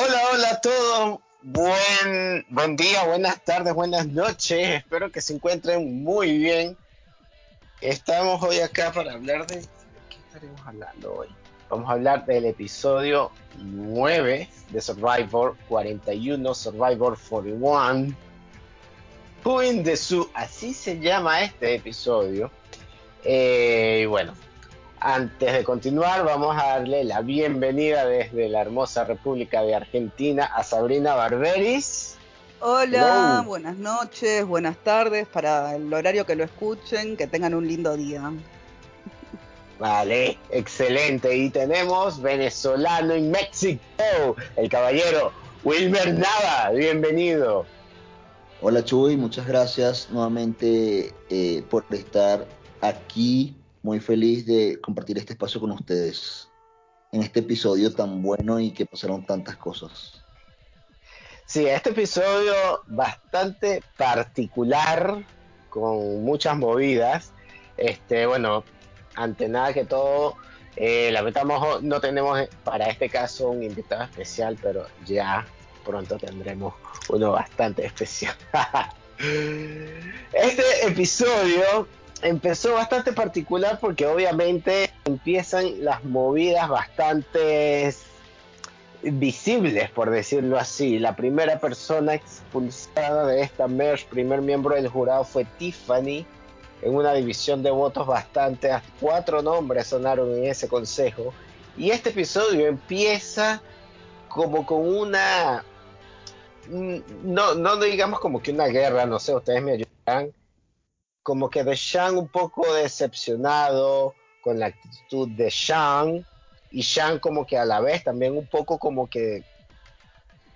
Hola, hola a todos. Buen, buen día, buenas tardes, buenas noches. Espero que se encuentren muy bien. Estamos hoy acá para hablar de... ¿De qué estaremos hablando hoy? Vamos a hablar del episodio 9 de Survivor 41, Survivor 41. Who in the así se llama este episodio. Eh, y bueno, antes de continuar, vamos a darle la bienvenida desde la hermosa República de Argentina a Sabrina Barberis. Hola, Hello. buenas noches, buenas tardes para el horario que lo escuchen, que tengan un lindo día. Vale, excelente. Y tenemos venezolano en México, el caballero Wilmer Nava, bienvenido. Hola Chuy, muchas gracias nuevamente eh, por estar aquí muy feliz de compartir este espacio con ustedes en este episodio tan bueno y que pasaron tantas cosas. Sí, este episodio bastante particular, con muchas movidas. Este, bueno, ante nada que todo, eh, lamentamos no tenemos para este caso un invitado especial, pero ya pronto tendremos uno bastante especial. este episodio empezó bastante particular porque obviamente empiezan las movidas bastante visibles, por decirlo así. La primera persona expulsada de esta merge, primer miembro del jurado, fue Tiffany, en una división de votos bastante. Cuatro nombres sonaron en ese consejo. Y este episodio empieza como con una. No, no digamos como que una guerra, no sé, ustedes me ayudan como que de Shang un poco decepcionado con la actitud de Shang y Shang como que a la vez también un poco como que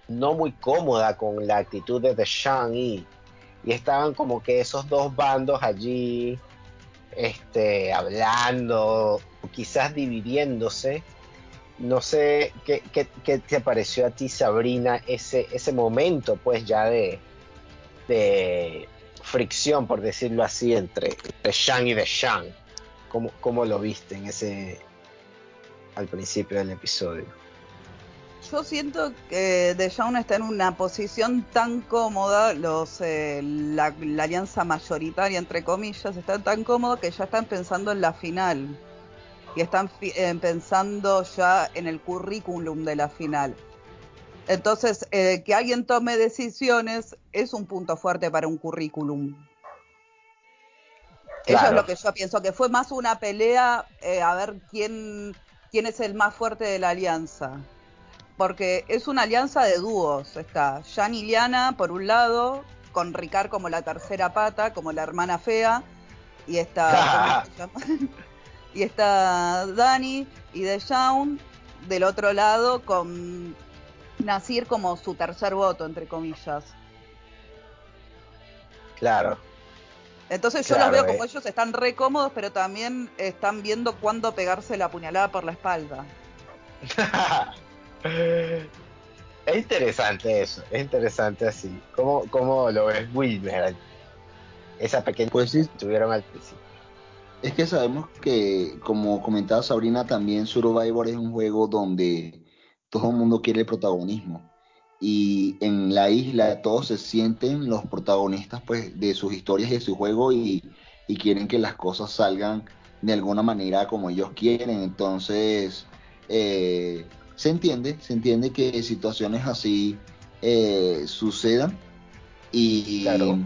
no muy cómoda con la actitud de The Shang y, y estaban como que esos dos bandos allí este, hablando, quizás dividiéndose. No sé qué, qué, qué, te pareció a ti, Sabrina, ese, ese momento, pues ya de, de, fricción, por decirlo así, entre, entre Shang y The Shang. ¿Cómo, ¿Cómo, lo viste en ese al principio del episodio? Yo siento que The Shang está en una posición tan cómoda, los eh, la, alianza mayoritaria entre comillas está tan cómodo que ya están pensando en la final y están eh, pensando ya en el currículum de la final. Entonces, eh, que alguien tome decisiones es un punto fuerte para un currículum. Claro. Eso es lo que yo pienso, que fue más una pelea eh, a ver quién, quién es el más fuerte de la alianza. Porque es una alianza de dúos. Está Jan y Liana por un lado, con Ricard como la tercera pata, como la hermana fea, y está, y está Dani y Dejaun del otro lado con Nasir como su tercer voto, entre comillas. Claro. Entonces yo claro, los veo como eh. ellos están re cómodos, pero también están viendo cuándo pegarse la puñalada por la espalda. es interesante eso, es interesante así. ¿Cómo, cómo lo ves Wilmer? Esa pequeña pues sí. que tuvieron al principio. Es que sabemos que, como comentaba Sabrina, también Survivor es un juego donde todo el mundo quiere el protagonismo. Y en la isla todos se sienten los protagonistas pues, de sus historias y de su juego y, y quieren que las cosas salgan de alguna manera como ellos quieren. Entonces, eh, se entiende, se entiende que situaciones así eh, sucedan y claro.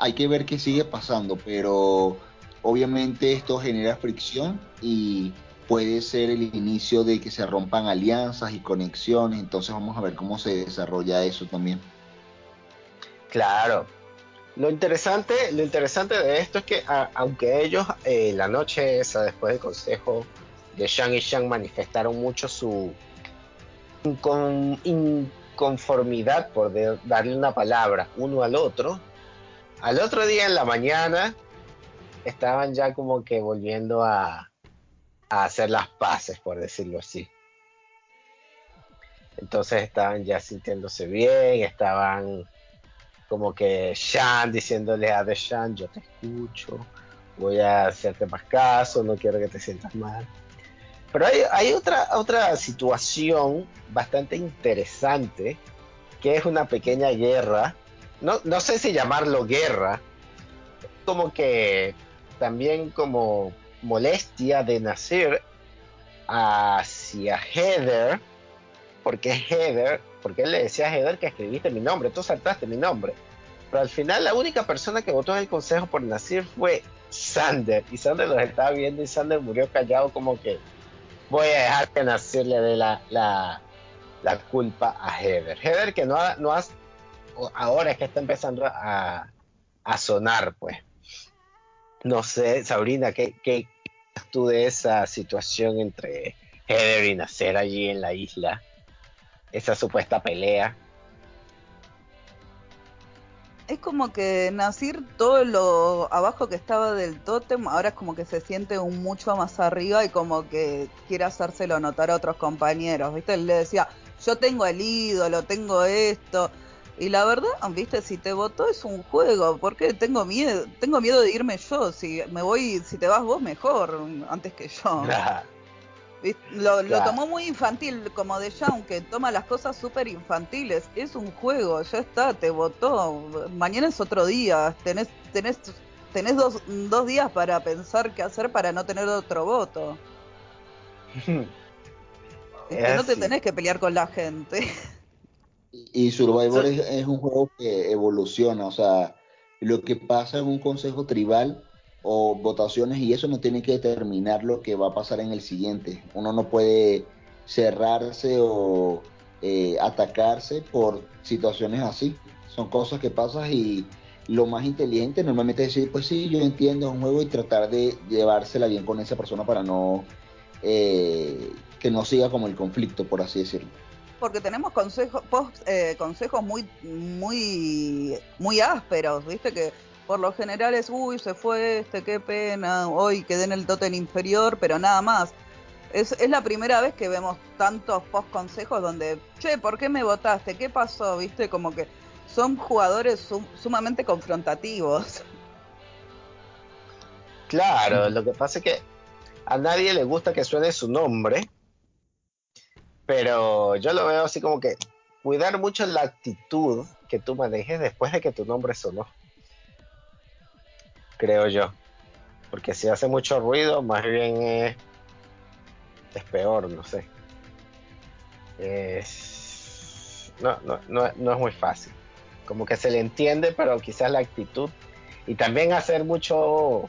hay que ver qué sigue pasando, pero obviamente esto genera fricción y puede ser el inicio de que se rompan alianzas y conexiones, entonces vamos a ver cómo se desarrolla eso también. Claro. Lo interesante, lo interesante de esto es que aunque ellos eh, la noche esa, después del consejo de Shang y Shang manifestaron mucho su incon, inconformidad, por darle una palabra, uno al otro, al otro día en la mañana estaban ya como que volviendo a, a hacer las paces, por decirlo así. Entonces estaban ya sintiéndose bien, estaban como que Shan diciéndole a Shan, yo te escucho, voy a hacerte más caso, no quiero que te sientas mal. Pero hay, hay otra, otra situación bastante interesante, que es una pequeña guerra. No, no sé si llamarlo guerra, como que también como molestia de Nasir hacia Heather, porque Heather, porque él le decía a Heather que escribiste mi nombre, tú saltaste mi nombre. Pero al final la única persona que votó en el consejo por Nasir fue Sander. Y Sander los estaba viendo y Sander murió callado como que voy a dejar que Nasir le dé la, la, culpa a Heather. Heather que no, no has, ahora es que está empezando a, a sonar, pues. No sé, Sabrina, ¿qué, qué tú de esa situación entre Heather y Nasser allí en la isla? Esa supuesta pelea. Es como que Nasir, todo lo abajo que estaba del tótem, ahora es como que se siente un mucho más arriba y como que quiere hacérselo notar a otros compañeros. ¿Viste? Él le decía, yo tengo el ídolo, tengo esto. Y la verdad, viste, si te votó es un juego, porque tengo miedo, tengo miedo de irme yo, si me voy, si te vas vos mejor antes que yo. Lo, lo, tomó muy infantil, como de ya, aunque toma las cosas súper infantiles. Es un juego, ya está, te votó. Mañana es otro día. Tenés, tenés, tenés dos, dos días para pensar qué hacer para no tener otro voto. no te tenés que pelear con la gente. Y Survivor es, un juego que evoluciona, o sea, lo que pasa en un consejo tribal o votaciones y eso no tiene que determinar lo que va a pasar en el siguiente. Uno no puede cerrarse o eh, atacarse por situaciones así. Son cosas que pasan y lo más inteligente normalmente es decir, pues sí, yo entiendo un juego y tratar de llevársela bien con esa persona para no eh, que no siga como el conflicto, por así decirlo porque tenemos consejos, eh, consejos muy, muy, muy ásperos, viste que por lo general es, uy, se fue este, qué pena, hoy quedé en el tótem inferior, pero nada más. Es, la primera vez que vemos tantos post consejos donde, che, ¿por qué me votaste? ¿Qué pasó? Viste, como que son jugadores sumamente confrontativos. Claro, lo que pasa es que a nadie le gusta que suene su nombre, pero yo lo veo así como que cuidar mucho la actitud que tú manejes después de que tu nombre sonó. Creo yo. Porque si hace mucho ruido, más bien es, es peor, no sé. no, no, no, no es muy fácil. Como que se le entiende, pero quizás la actitud. Y también hacer mucho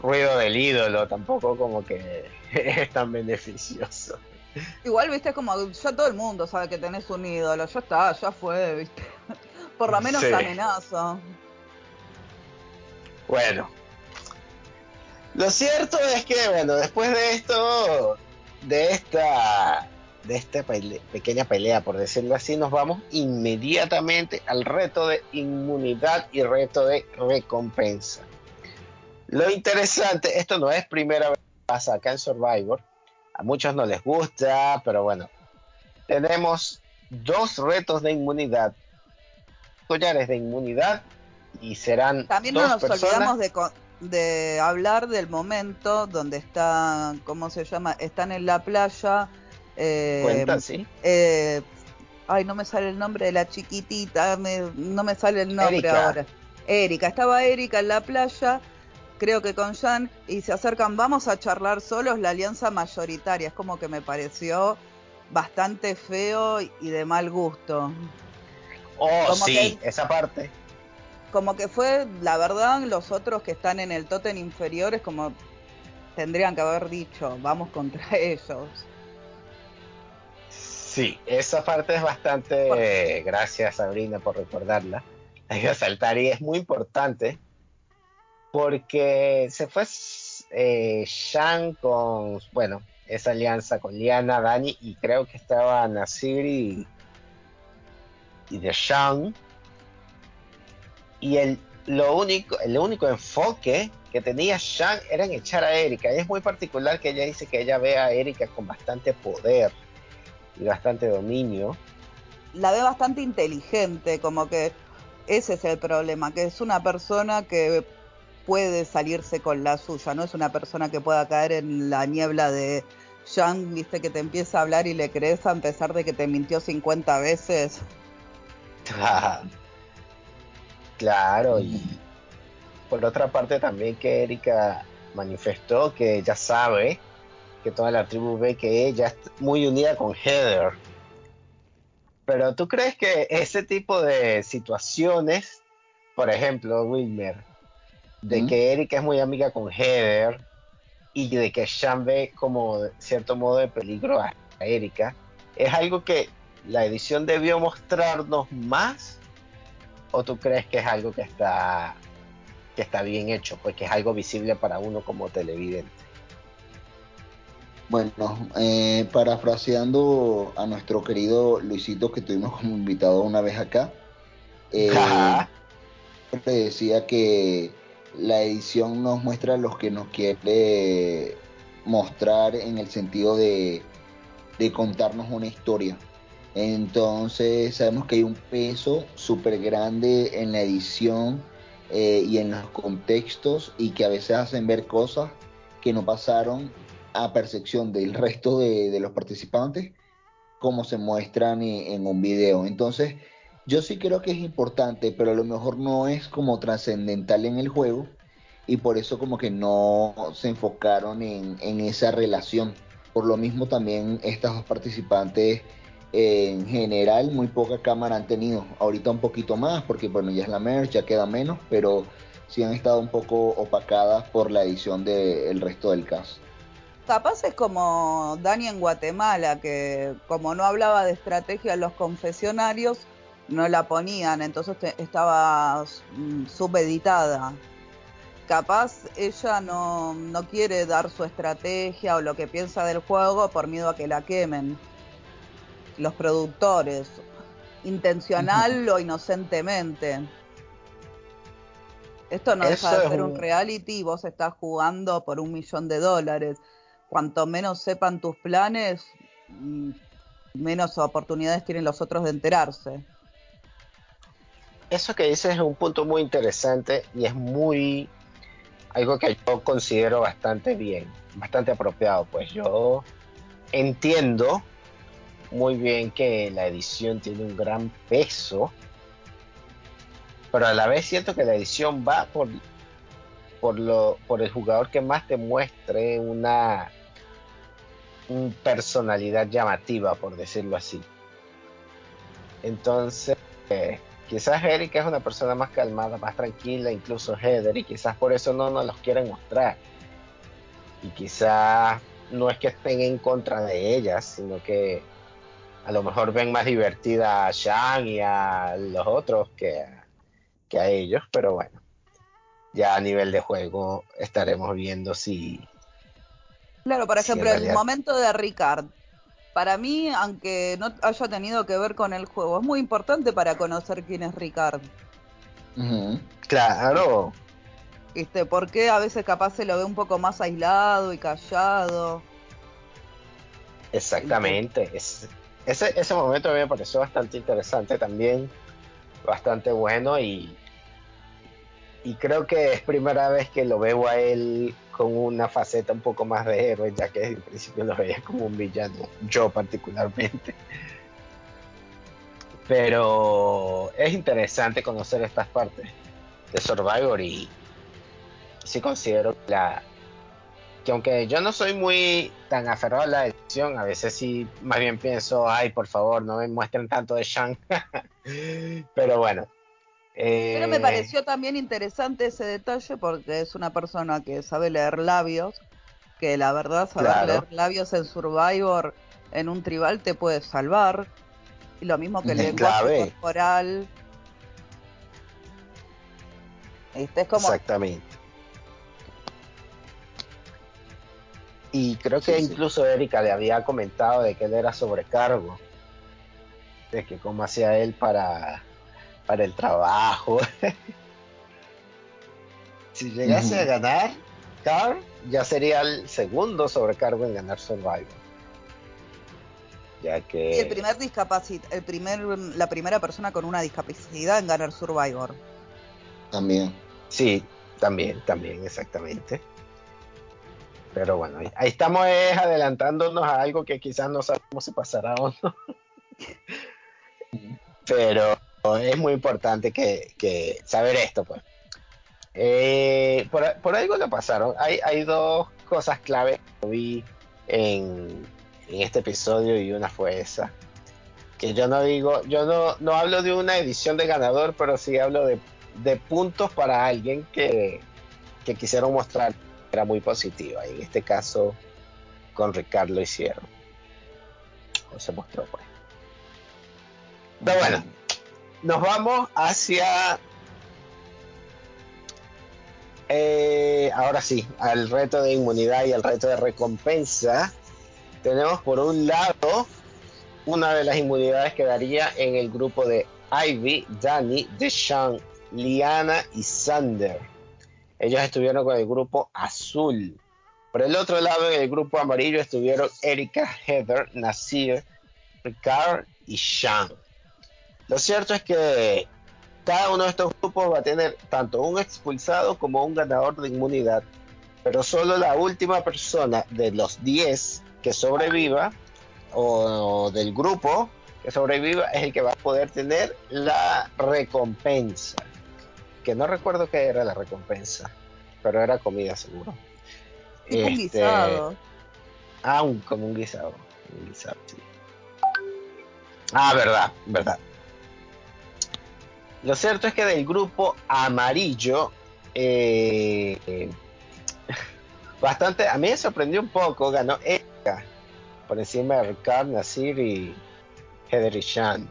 ruido del ídolo tampoco como que es tan beneficioso. Igual, viste, como ya todo el mundo sabe que tenés un ídolo, ya está, ya fue, viste. Por lo menos amenaza. Bueno. Lo cierto es que, bueno, después de esto, de esta, de esta pequeña pelea, por decirlo así, nos vamos inmediatamente al reto de inmunidad y reto de recompensa. Lo interesante, esto no es primera vez que pasa acá en Survivor, a muchos no les gusta, pero bueno. Tenemos dos retos de inmunidad. Collares de inmunidad y serán También no nos olvidamos de, de hablar del momento donde están, ¿cómo se llama? Están en la playa. Eh, Cuenta, sí. Eh, ay, no me sale el nombre de la chiquitita, no me sale el nombre ahora. Erika, estaba Erika en la playa creo que con Jan, y se acercan, vamos a charlar solos la alianza mayoritaria. Es como que me pareció bastante feo y de mal gusto. Oh, sí, esa parte. Como que fue, la verdad, los otros que están en el tótem inferior es como tendrían que haber dicho, vamos contra ellos. Sí, esa parte es bastante, gracias Sabrina por recordarla, hay que saltar y es muy importante porque se fue eh, Shan con, bueno, esa alianza con Liana, Dani y creo que estaba Nasir y, de Shang. Y el, lo único, el único enfoque que tenía Shang era en echar a Erika. Y es muy particular que ella dice que ella ve a Erika con bastante poder y bastante dominio. La ve bastante inteligente, como que ese es el problema, que es una persona que puede salirse con la suya, no es una persona que pueda caer en la niebla de Jan, viste, que te empieza a hablar y le crees a pesar de que te mintió 50 veces. claro, y por otra parte también que Erika manifestó que ella sabe que toda la tribu ve que ella es muy unida con Heather. Pero tú crees que ese tipo de situaciones, por ejemplo, Wilmer, de que Erika es muy amiga con Heather y de que Sean ve como cierto modo de peligro a Erika, es algo que la edición debió mostrarnos más o tú crees que es algo que está que está bien hecho, pues que es algo visible para uno como televidente. Bueno, eh, parafraseando a nuestro querido Luisito que tuvimos como invitado una vez acá, eh, decía que la edición nos muestra lo que nos quiere mostrar en el sentido de, de contarnos una historia. Entonces sabemos que hay un peso súper grande en la edición eh, y en los contextos y que a veces hacen ver cosas que no pasaron a percepción del resto de, los participantes como se muestran en, un video. Entonces, yo sí creo que es importante, pero a lo mejor no es como trascendental en el juego y por eso como que no se enfocaron en, en esa relación. Por lo mismo también estas dos participantes en general muy poca cámara han tenido. Ahorita un poquito más porque bueno, ya es la merch, ya queda menos, pero sí han estado un poco opacadas por la edición del resto del caso. Capaz es como Dani en Guatemala, que como no hablaba de estrategia en los confesionarios, no la ponían, entonces estaba mm, subeditada. Capaz ella no, no quiere dar su estrategia o lo que piensa del juego por miedo a que la quemen los productores, intencional o inocentemente. Esto no deja de ser un... reality, vos estás jugando por un millón de dólares. Cuanto menos sepan tus planes, mm, menos oportunidades tienen los otros de enterarse. Eso que dices es un punto muy interesante y es muy algo que yo considero bastante bien, bastante apropiado. Pues yo entiendo muy bien que la edición tiene un gran peso, pero a la vez siento que la edición va por, por, lo, por el jugador que más te muestre una, personalidad llamativa, por decirlo así. Entonces, quizás Erika es una persona más calmada, más tranquila, incluso Heather, y quizás por eso no nos los quieren mostrar. Y quizás no es que estén en contra de ellas, sino que a lo mejor ven más divertida a Shang y a los otros que, que a ellos, pero bueno, ya a nivel de juego estaremos viendo si... Claro, por ejemplo, el momento de Ricard. Para mí, aunque no haya tenido que ver con el juego, es muy importante para conocer quién es Ricard. Claro. Este, porque a veces capaz se lo ve un poco más aislado y callado. Exactamente. Es, ese, ese momento a mí me pareció bastante interesante también, bastante bueno y, y creo que es primera vez que lo veo a él con una faceta un poco más de héroe, ya que en principio lo veía como un villano, yo particularmente. Pero es interesante conocer estas partes de Survivor y sí considero la, que aunque yo no soy muy tan aferrado a la edición, a veces sí más bien pienso, ay, por favor, no me muestren tanto de Shang. Pero bueno. Pero me eh, pareció también interesante ese detalle porque es una persona que sabe leer labios, que la verdad saber leer labios en Survivor en un tribal te puede salvar. Y lo mismo que el lenguaje corporal. Este es como... Exactamente. Y creo que incluso Erika le había comentado de que él era sobrecargo, de que cómo hacía él para, para el trabajo. si llegase a ganar, Carl ya sería el segundo sobrecargo en ganar Survivor. Ya que... el primer discapacit el primer, la primera persona con una discapacidad en ganar Survivor. También. Sí, también, también, exactamente. Pero bueno, ahí estamos adelantándonos a algo que quizás no sabemos si pasará o no. Pero es muy importante que, saber esto, pues. Eh, por, algo lo pasaron. Hay, hay dos cosas clave que vi en, en este episodio y una fue esa. Que yo no digo, yo no, no hablo de una edición de ganador, pero sí hablo de, de puntos para alguien que, que quisieron mostrar era muy positiva. Y en este caso, con Ricardo hicieron. O se mostró, pues. Pero bueno, nos vamos hacia. Eh, ahora sí, al reto de inmunidad y al reto de recompensa. Tenemos por un lado una de las inmunidades que daría en el grupo de Ivy, Danny, Deshaun, Liana y Sander. Ellos estuvieron con el grupo azul. Por el otro lado, en el grupo amarillo estuvieron Erika, Heather, Nasir, Ricard y Sean. Lo cierto es que cada uno de estos grupos va a tener tanto un expulsado como un ganador de inmunidad, pero solo la última persona de los 10 que sobreviva o del grupo que sobreviva es el que va a poder tener la recompensa que no recuerdo qué era la recompensa, pero era comida seguro. un este, guisado. Ah, un, como un guisado. Un guisado sí. Ah, verdad, verdad. Lo cierto es que del grupo amarillo, eh, bastante, a mí me sorprendió un poco, ganó Erika por encima de Ricard, Nasir y Hedry Shan.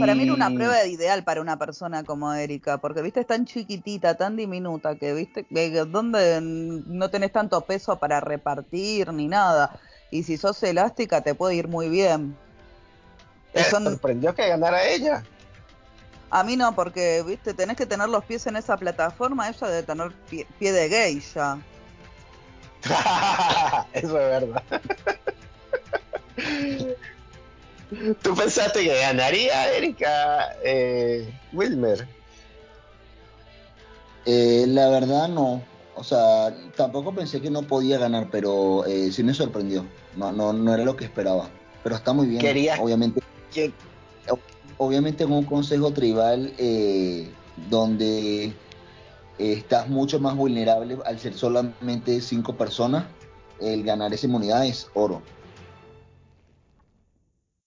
Para mí era una prueba ideal para una persona como Erika, porque viste es tan chiquitita, tan diminuta, que viste donde no tenés tanto peso para repartir ni nada. Y si sos elástica te puede ir muy bien. ¿Te sorprendió que ganara ella? A mí no, porque viste, tenés que tener los pies en esa plataforma, ella debe tener pie, pie de gay ya. Eso es verdad. ¿Tú pensaste que ganaría Erika eh, Wilmer? Eh, la verdad no. O sea, tampoco pensé que no podía ganar, pero eh, sí me sorprendió. No, no, no era lo que esperaba. Pero está muy bien. Quería, obviamente. Obviamente en un consejo tribal eh, donde estás mucho más vulnerable al ser solamente cinco personas, el ganar esa inmunidad es oro.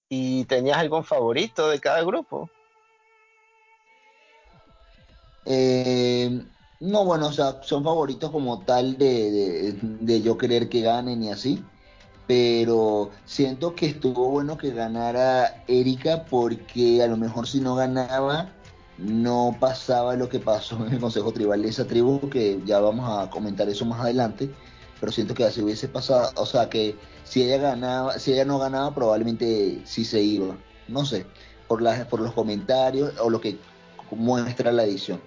¿Y tenías algún favorito de cada grupo? Eh, no, bueno, o sea, son favoritos como tal de, de, yo querer que ganen y así. Pero siento que estuvo bueno que ganara Erika porque a lo mejor si no ganaba no pasaba lo que pasó en el Consejo Tribal de esa tribu, que ya vamos a comentar eso más adelante, pero siento que así hubiese pasado, o sea que si ella ganaba, si ella no ganaba, probablemente sí se iba. No sé, por las, por los comentarios o lo que muestra la edición.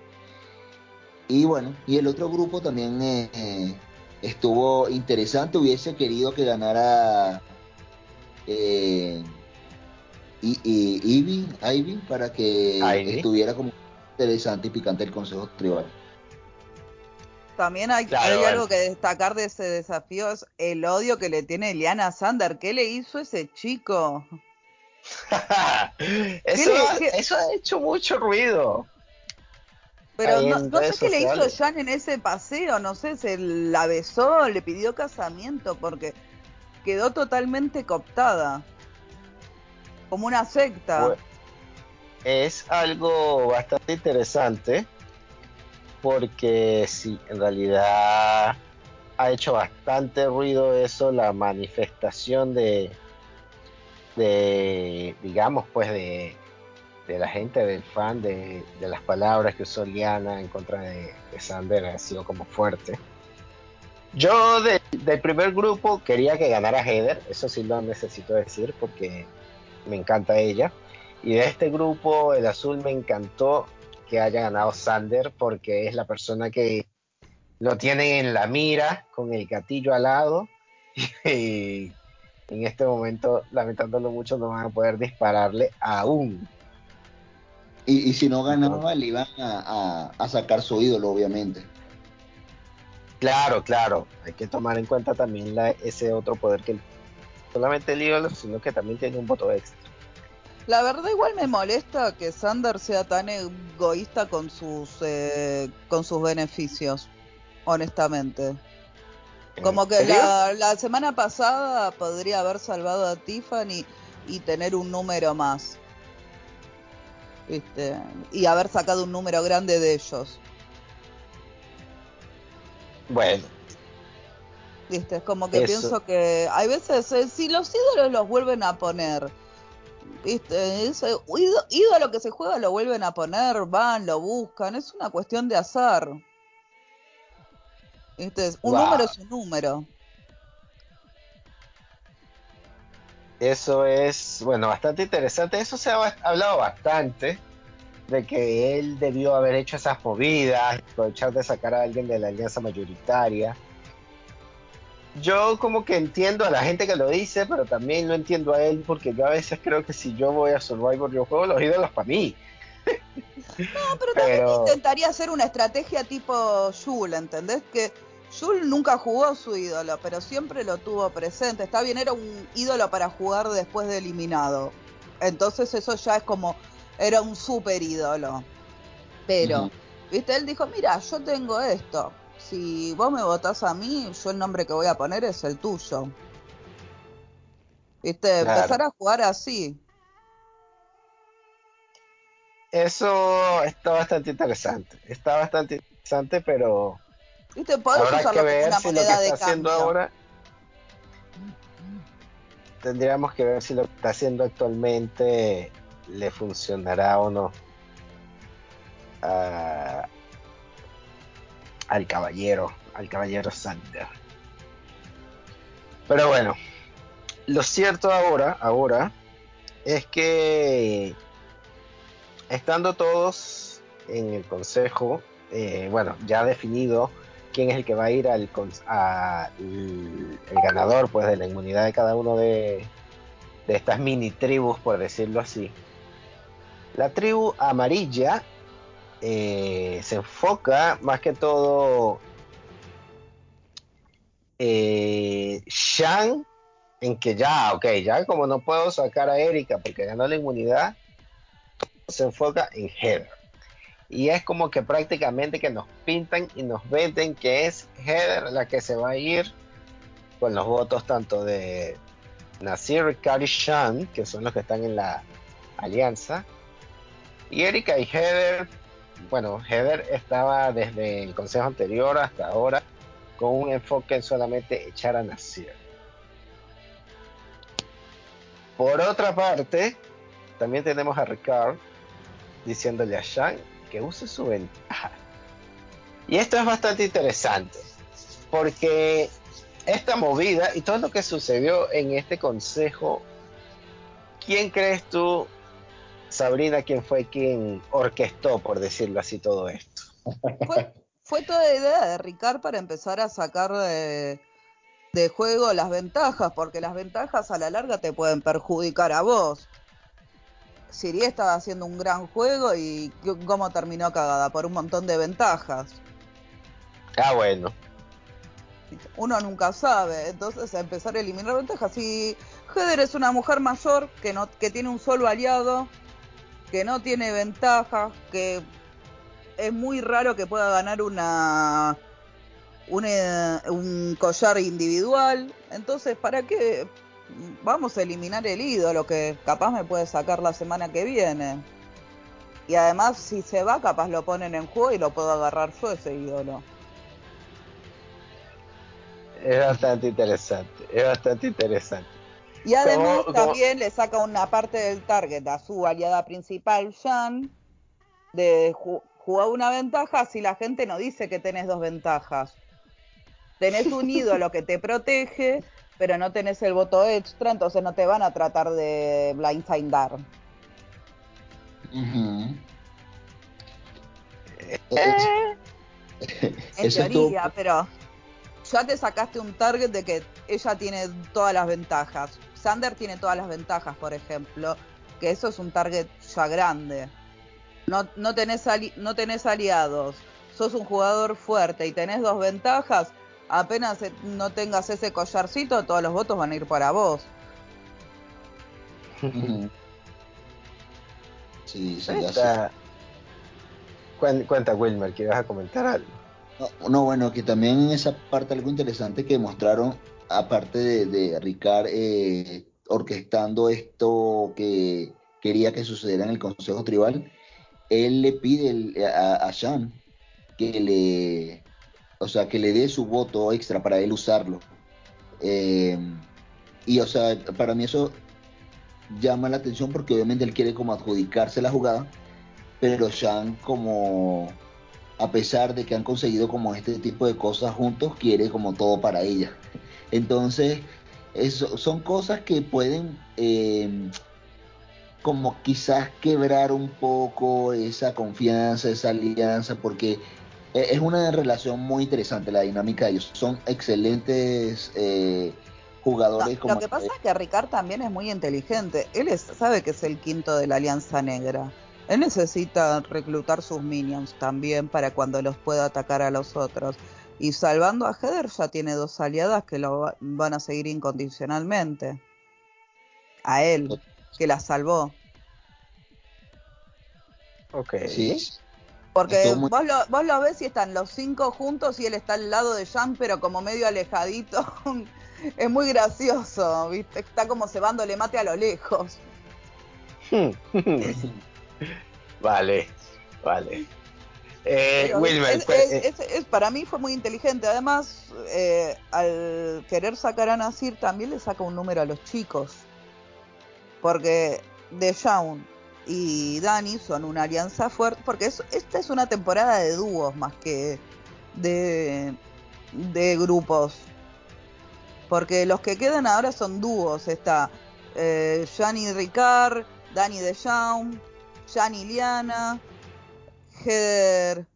Y bueno, y el otro grupo también eh, estuvo interesante. Hubiese querido que ganara eh, Ivy, Ivy para que estuviera como interesante y picante el Consejo Tribal. También hay, algo que destacar de ese desafío, es el odio que le tiene Eliana Sander. ¿Qué le hizo ese chico? eso, ha hecho mucho ruido. Pero no, sé qué le hizo Jan en ese paseo, no sé, se la besó, le pidió casamiento, porque quedó totalmente cooptada. Como una secta. es algo bastante interesante porque sí, en realidad ha hecho bastante ruido eso, la manifestación de, de digamos, pues de, la gente, del fan, de, las palabras que usó Liana en contra de, Sander ha sido como fuerte. Yo del primer grupo quería que ganara Heather, eso sí lo necesito decir porque me encanta ella. Y de este grupo, el azul me encantó que haya ganado Sander porque es la persona que lo tiene en la mira con el gatillo al lado y en este momento, lamentándolo mucho, no van a poder dispararle aún. Y, si no ganaba, le iban a, sacar su ídolo, obviamente. Claro, claro. Hay que tomar en cuenta también la, ese otro poder que solamente el ídolo, sino que también tiene un voto extra. La verdad igual me molesta que Sander sea tan egoísta con sus eh, con sus beneficios, honestamente. Como que la, la, semana pasada podría haber salvado a Tiffany y tener un número más. ¿Viste? Y haber sacado un número grande de ellos. Bueno. ¿Viste? Es como que pienso que hay veces, eh, si los ídolos los vuelven a poner, ¿viste? Ese ídolo que se juega lo vuelven a poner, van, lo buscan, es una cuestión de azar. ¿Viste? Un número es un número. Eso es, bueno, bastante interesante. Eso se ha hablado bastante de que él debió haber hecho esas movidas, aprovechar de sacar a alguien de la alianza mayoritaria. Yo como que entiendo a la gente que lo dice, pero también lo entiendo a él porque yo a veces creo que si yo voy a Survivor yo juego los ídolos para mí. No, pero también intentaría hacer una estrategia tipo Jul, ¿entendés? Que Jul nunca jugó su ídolo, pero siempre lo tuvo presente. Está bien, era un ídolo para jugar después de eliminado. Entonces eso ya es como era un super ídolo. Pero, viste, él dijo, mira, yo tengo esto. Si vos me votás a mí, yo el nombre que voy a poner es el tuyo. Viste, empezar a jugar así. Eso está bastante interesante. Está bastante interesante, pero... Viste, habrá que ver si lo que está haciendo ahora tendríamos que ver si lo que está haciendo actualmente le funcionará o no al caballero, al caballero Sander. Pero bueno, lo cierto ahora, ahora, es que estando todos en el consejo, eh, bueno, ya definido quién es el que va a ir al el ganador pues de la inmunidad de cada uno de, de estas mini tribus, por decirlo así. La tribu amarilla eh, se enfoca más que todo eh, Shan en que ya, ok, ya como no puedo sacar a Erika porque ganó la inmunidad, se enfoca en Heather. Y es como que prácticamente que nos pintan y nos venden que es Heather la que se va a ir con los votos tanto de Nasir Kari Shan, que son los que están en la alianza, y Erika y Heather, bueno, Heather estaba desde el consejo anterior hasta ahora con un enfoque en solamente echar a Nasir. Por otra parte, también tenemos a Ricard diciéndole a Shang que use su ventaja. Y esto es bastante interesante, porque esta movida y todo lo que sucedió en este consejo, ¿quién crees tú Sabrina, ¿quién fue quien orquestó, por decirlo así, todo esto? Fue, toda idea de Ricard para empezar a sacar de, juego las ventajas, porque las ventajas a la larga te pueden perjudicar a vos. Siri estaba haciendo un gran juego y cómo terminó cagada por un montón de ventajas. Ah, bueno. Uno nunca sabe, entonces empezar a eliminar ventajas. Si Heather es una mujer mayor que no que tiene un solo aliado, que no tiene ventajas, que es muy raro que pueda ganar una, un collar individual. Entonces, ¿para qué vamos a eliminar el ídolo que capaz me puede sacar la semana que viene? Y además, si se va, capaz lo ponen en juego y lo puedo agarrar yo ese ídolo. Es bastante interesante, es bastante interesante. Y además también le saca una parte del target a su aliada principal, Jan, de jugar una ventaja si la gente no dice que tenés dos ventajas. Tenés un ídolo que te protege, pero no tenés el voto extra, entonces no te van a tratar de blindsidar. Uh en teoría, pero ya te sacaste un target de que ella tiene todas las ventajas. Sander tiene todas las ventajas, por ejemplo, que eso es un target ya grande. No, no, tenés, no tenés aliados. sos un jugador fuerte y tenés dos ventajas, apenas no tengas ese collarcito, todos los votos van a ir para vos. sí, sí, Cuenta, Wilmer, que vas a comentar algo. No, bueno, que también en esa parte algo interesante que mostraron, aparte de, de Ricard eh, orquestando esto que quería que sucediera en el Consejo Tribal, él le pide a, a Sean que le, o sea, que le dé su voto extra para él usarlo. Eh, y, o sea, para mí eso llama la atención porque obviamente él quiere como adjudicarse la jugada, pero Sean como, a pesar de que han conseguido como este tipo de cosas juntos, quiere como todo para ella. Entonces, eso, son cosas que pueden eh, como quizás quebrar un poco esa confianza, esa alianza, porque es una relación muy interesante la dinámica de ellos. Son excelentes eh, jugadores. lo que pasa es que Ricard también es muy inteligente. Él sabe que es el quinto de la Alianza Negra. Él necesita reclutar sus minions también para cuando los pueda atacar a los otros. Y salvando a Heather ya tiene dos aliadas que lo van a seguir incondicionalmente. A él, que la salvó. Ok. Sí. Porque vos, lo, vos lo ves y están los cinco juntos y él está al lado de Jan, pero como medio alejadito. es muy gracioso, ¿viste? Está como cebándole mate a lo lejos. vale, vale. Eh, es, para mí fue muy inteligente. Además, eh, al querer sacar a Nasir, también le saca un número a los chicos. Porque de Shaun y Dani son una alianza fuerte. Porque esta es una temporada de dúos más que de, de grupos. Porque los que quedan ahora son dúos. Está eh, Ricard, Dani de Shaun, Jan y Liana Heather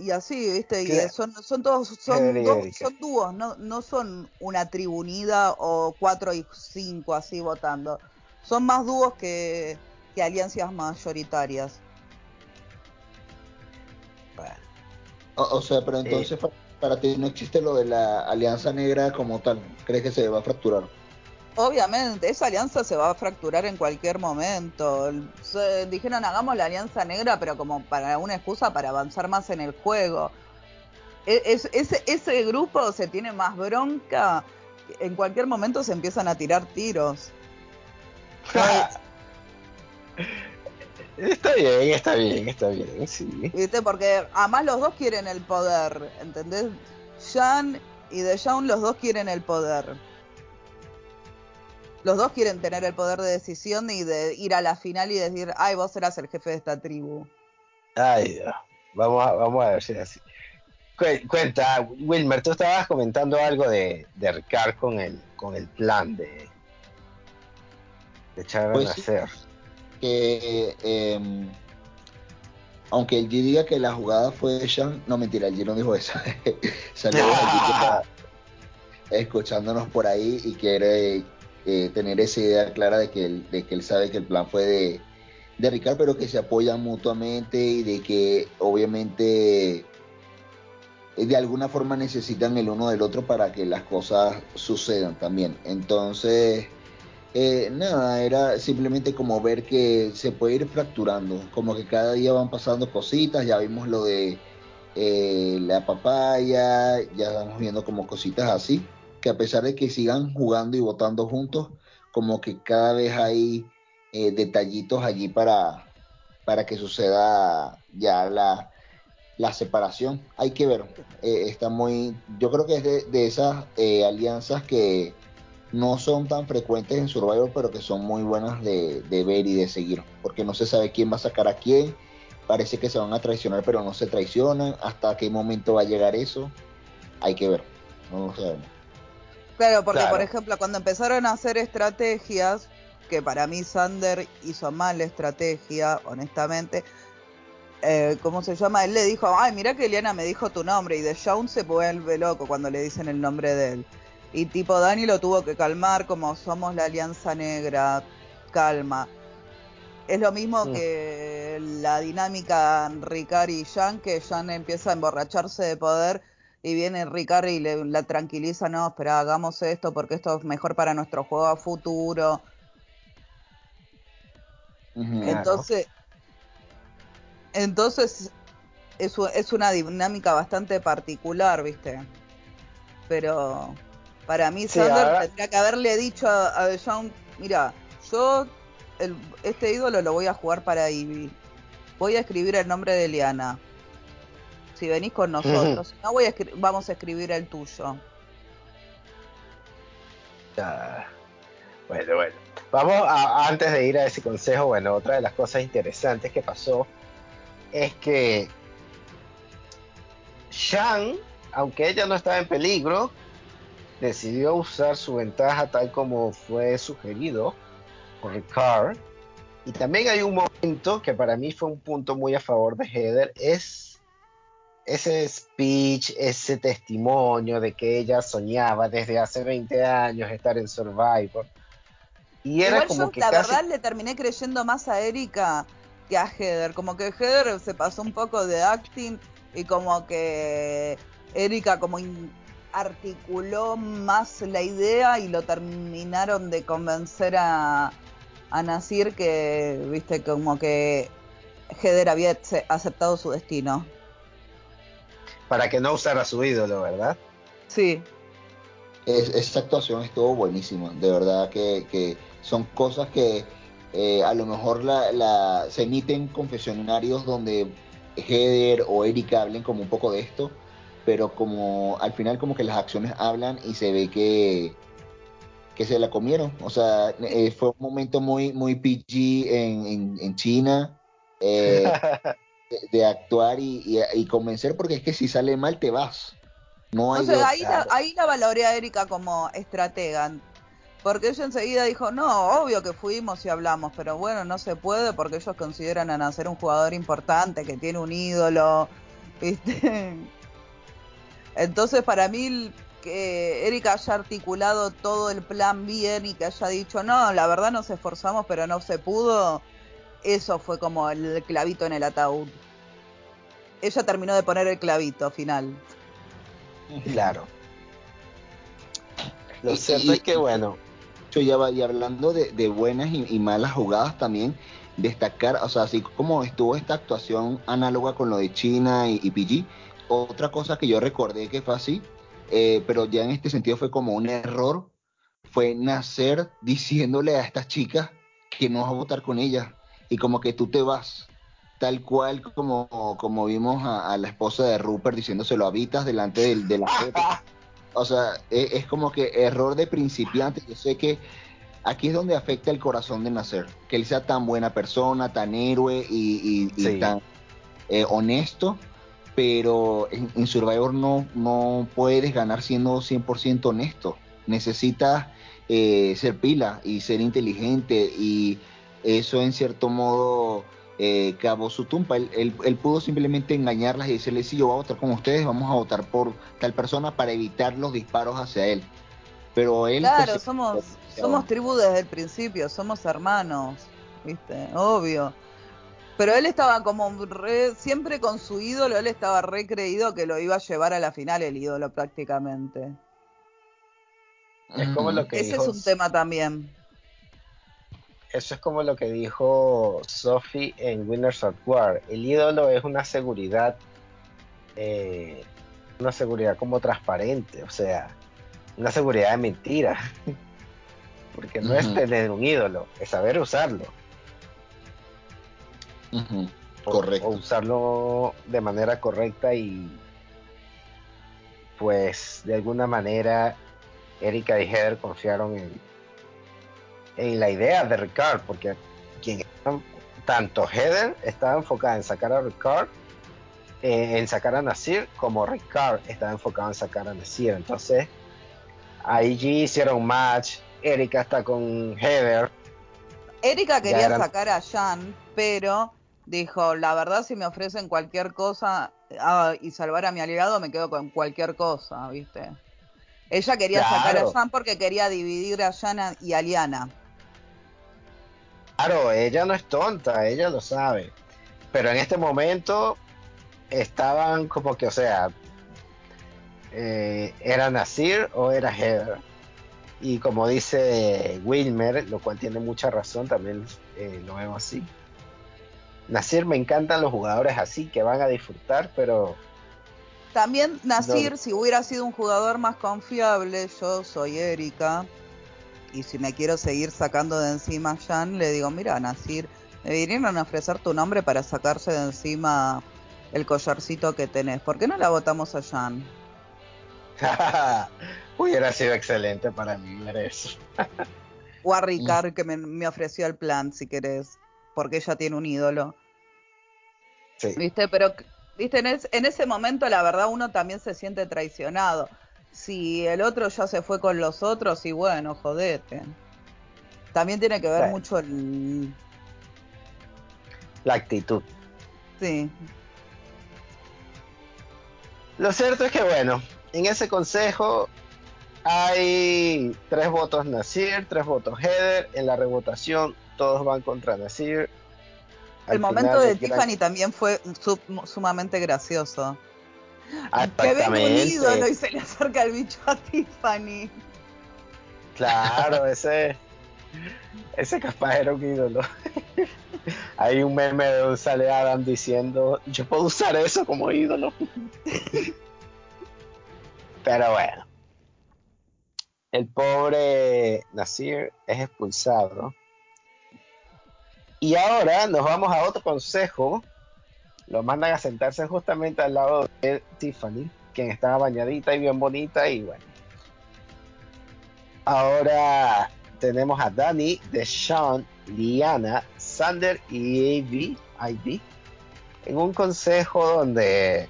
y así, ¿viste? Y son, son todos, son, son dúos, no, no son una tribu unida o cuatro y cinco así votando. Son más dúos que, que alianzas mayoritarias. O, sea, pero entonces para ti no existe lo de la alianza negra como tal. ¿Crees que se va a fracturar? Obviamente, esa alianza se va a fracturar en cualquier momento. dijeron hagamos la alianza negra, pero como para una excusa para avanzar más en el juego. E, ese grupo se tiene más bronca. En cualquier momento se empiezan a tirar tiros. está bien, está bien, está bien, sí. ¿Viste? Porque además los dos quieren el poder, ¿entendés? Jan y De los dos quieren el poder los dos quieren tener el poder de decisión y de ir a la final y decir, ay, vos serás el jefe de esta tribu. Ay, Dios. Vamos a, vamos a ver si es así. Cuenta, Wilmer, tú estabas comentando algo de, de Ricard con el, con el plan de, de echar a pues nacer. que em, aunque el G diga que la jugada fue de Sean, no mentira, el G no dijo eso. Saludos a escuchándonos por ahí y quiere eh, tener esa idea clara de que, él, de que él sabe que el plan fue de, de Ricardo, pero que se apoyan mutuamente y de que obviamente eh, de alguna forma necesitan el uno del otro para que las cosas sucedan también. Entonces, eh, nada, era simplemente como ver que se puede ir fracturando, como que cada día van pasando cositas, ya vimos lo de la papaya, ya estamos viendo como cositas así que a pesar de que sigan jugando y votando juntos, como que cada vez hay eh, detallitos allí para, para que suceda ya la, la separación. Hay que ver, eh, está muy, yo creo que es de, esas eh, alianzas que no son tan frecuentes en Survivor, pero que son muy buenas de, de, ver y de seguir, porque no se sabe quién va a sacar a quién, parece que se van a traicionar, pero no se traicionan, hasta qué momento va a llegar eso, hay que ver, no lo sabemos. Claro, porque por ejemplo, cuando empezaron a hacer estrategias, que para mí Sander hizo mal la estrategia, honestamente, eh, ¿cómo se llama? Él le dijo, ay, mira que Eliana me dijo tu nombre, y de Shaun se vuelve loco cuando le dicen el nombre de él. Y tipo, Dani lo tuvo que calmar como somos la Alianza Negra, calma. Es lo mismo mm. que la dinámica Ricard y Jan, que Jan empieza a emborracharse de poder y viene Ricard y le, la tranquiliza, no, espera, hagamos esto porque esto es mejor para nuestro juego a futuro. Entonces, entonces es, es una dinámica bastante particular, ¿viste? Pero para mí Sander tendría que haberle dicho a, a John, mira, yo este ídolo lo voy a jugar para Ivy. Voy a escribir el nombre de Liana. Si venís con nosotros, no voy a vamos a escribir el tuyo. bueno, bueno. Vamos a, antes de ir a ese consejo, bueno, otra de las cosas interesantes que pasó es que Shang, aunque ella no estaba en peligro, decidió usar su ventaja tal como fue sugerido por Ricard. Y también hay un momento que para mí fue un punto muy a favor de Heather, es ese speech, ese testimonio de que ella soñaba desde hace 20 años estar en Survivor y era como que la verdad le terminé creyendo más a Erika que a Heather. Como que Heather se pasó un poco de acting y como que Erika como articuló más la idea y lo terminaron de convencer a, a Nasir que, viste, como que Heather había aceptado su destino. Para que no usara su ídolo, ¿verdad? Sí. esa actuación estuvo buenísima, de verdad que son cosas que eh, a lo mejor la, se emiten confesionarios donde Heather o Erika hablen como un poco de esto, pero como al final como que las acciones hablan y se ve que, que se la comieron. O sea, eh, fue un momento muy, muy PG en, en, China. Eh, de, actuar y, convencer, porque es que si sale mal te vas. No hay ahí, la, ahí la valoré a Erika como estratega. Porque ella enseguida dijo, no, obvio que fuimos y hablamos, pero bueno, no se puede porque ellos consideran a Nacer un jugador importante, que tiene un ídolo, ¿viste? Entonces para mí que Erika haya articulado todo el plan bien y que haya dicho, no, la verdad nos esforzamos pero no se pudo, eso fue como el clavito en el ataúd. Ella terminó de poner el clavito final. Claro. Lo cierto es que, bueno, ya va, y hablando de, buenas y, malas jugadas también, destacar, o sea, así como estuvo esta actuación análoga con lo de China y, PG, otra cosa que yo recordé que fue así, eh, pero ya en este sentido fue como un error, fue nacer diciéndole a estas chicas que no vas a votar con ellas y como que tú te vas, tal cual como, como vimos a, la esposa de Rupert diciéndoselo a Vitas delante de, de la gente. O sea, e, es, como que error de principiante. Yo sé que aquí es donde afecta el corazón de Nacer. Que él sea tan buena persona, tan héroe y, tan eh, honesto. Pero en, Survivor no, no puedes ganar siendo 100% honesto. Necesitas eh, ser pila y ser inteligente. Y eso en cierto modo eh, cavó su tumba. Él, pudo simplemente engañarlas y decirle, sí, yo voy a votar con ustedes, vamos a votar por tal persona para evitar los disparos hacia él. Pero él... Claro, somos, somos tribu desde el principio, somos hermanos, ¿viste? Obvio. Pero él estaba como siempre con su ídolo, él estaba re creído que lo iba a llevar a la final el ídolo prácticamente. Es como lo que Ese es un tema también eso es como lo que dijo Sophie en Winners at War. El ídolo es una seguridad, eh, una seguridad como transparente, o sea, una seguridad de mentira. Porque no es tener un ídolo, es saber usarlo. Correcto. o usarlo de manera correcta y pues de alguna manera Erika y Heather confiaron en, en la idea de Ricard, porque quien tanto Heather estaba enfocada en sacar a Ricard, eh, en sacar a Nasir, como Ricard estaba enfocado en sacar a Nasir. Entonces, ahí hicieron match. Erika está con Heather. Erika quería sacar a Jan, pero dijo, la verdad si me ofrecen cualquier cosa ah, y salvar a mi aliado, me quedo con cualquier cosa, ¿viste? Ella quería sacar a Jan porque quería dividir a Jan y a Liana. Claro, ella no es tonta, ella lo sabe. pero en este momento estaban como que, o sea, eh, era Nasir o era Heather. Y como dice Wilmer, lo cual tiene mucha razón, también eh, lo veo así. Nasir me encantan los jugadores así, que van a disfrutar, pero... También Nasir, si hubiera sido un jugador más confiable, yo soy Erika, y si me quiero seguir sacando de encima a Jan, le digo, mira, Nasir, me vinieron a ofrecer tu nombre para sacarse de encima el collarcito que tenés. ¿Por qué no la votamos a Jan? Hubiera sido excelente para mí ver eso. o a Ricard que me, ofreció el plan, si querés, porque ella tiene un ídolo. Sí. ¿Viste? Pero, ¿viste? En, en ese momento, la verdad, uno también se siente traicionado. Si el otro ya se fue con los otros, y bueno, jodete. También tiene que ver mucho el... La actitud. Sí. Lo cierto es que, bueno, en ese consejo hay tres votos Nasir, tres votos Heather. En la revotación todos van contra Nasir. El momento de Tiffany también fue sumamente gracioso. Que ve un ídolo y se le acerca el bicho a Tiffany. Claro, ese, ese capaz era un ídolo. Hay un meme de sale Adam diciendo, yo puedo usar eso como ídolo. Pero bueno. El pobre Nasir es expulsado. Y ahora nos vamos a otro consejo. Lo mandan a sentarse justamente al lado de Tiffany, quien estaba bañadita y bien bonita. Y bueno. Ahora tenemos a Dani, Sean, Liana, Sander y Ivy, Ivy en un consejo donde